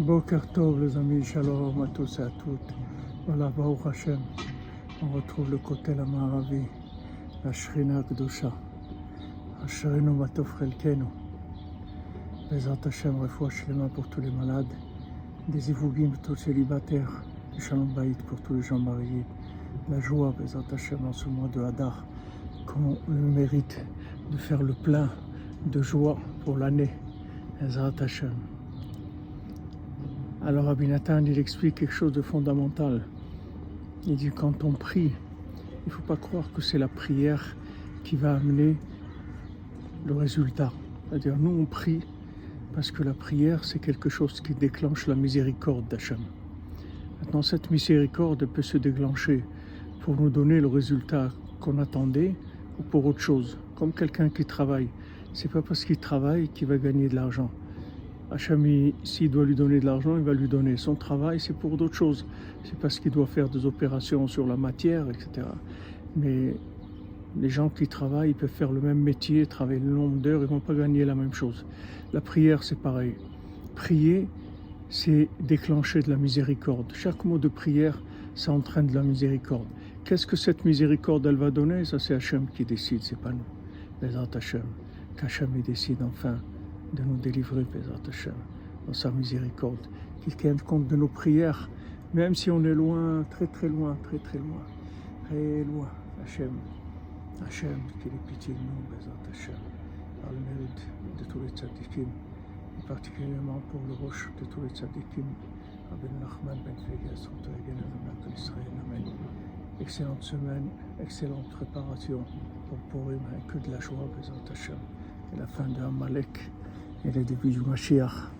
Boker Tov, les amis, shalom à tous et à toutes. Voilà, Baruch Hashem, on retrouve le côté la Maharavi, la Shrina Gdusha, Asherenu Matov Chelkenu. Bezat Hashem, refoua shlema pour tous les malades, des Ivougim tous les célibataires, du Shalom Baït pour tous les gens mariés, la joie, Bezat Hashem, en ce mois de Hadar, qu'on le mérite de faire le plein de joie pour l'année. Bezat. Alors Rabbi Nathan, il explique quelque chose de fondamental. Il dit quand on prie, il ne faut pas croire que c'est la prière qui va amener le résultat. C'est-à-dire nous on prie parce que la prière c'est quelque chose qui déclenche la miséricorde d'Hachem. Maintenant cette miséricorde peut se déclencher pour nous donner le résultat qu'on attendait ou pour autre chose. Comme quelqu'un qui travaille, c'est pas parce qu'il travaille qu'il va gagner de l'argent. Hacham, s'il doit lui donner de l'argent, il va lui donner. Son travail, c'est pour d'autres choses. C'est parce qu'il doit faire des opérations sur la matière, etc. Mais les gens qui travaillent, ils peuvent faire le même métier, travailler le nombre d'heures, ils ne vont pas gagner la même chose. La prière, c'est pareil. Prier, c'est déclencher de la miséricorde. Chaque mot de prière, ça entraîne de la miséricorde. Qu'est-ce que cette miséricorde, elle va donner? Ça, c'est Hachem qui décide, c'est pas nous. Les Hachem. Qu'Hachem, décide enfin de nous délivrer, Bézat Hashem, dans sa miséricorde, qu'il tienne compte de nos prières, même si on est loin, très très loin, très très loin, très loin. Hachem, Hachem, qu'il ait pitié de nous, Bézat Hashem, par le mérite de tous les tzadikim, et particulièrement pour le roche de tous les tzadikim, Nachman Ben Fegas, Israël, Amen. Excellente semaine, excellente préparation pour Purim, que de la joie, Bézat Hashem, et la fin de Amalek et le début du Mashiach.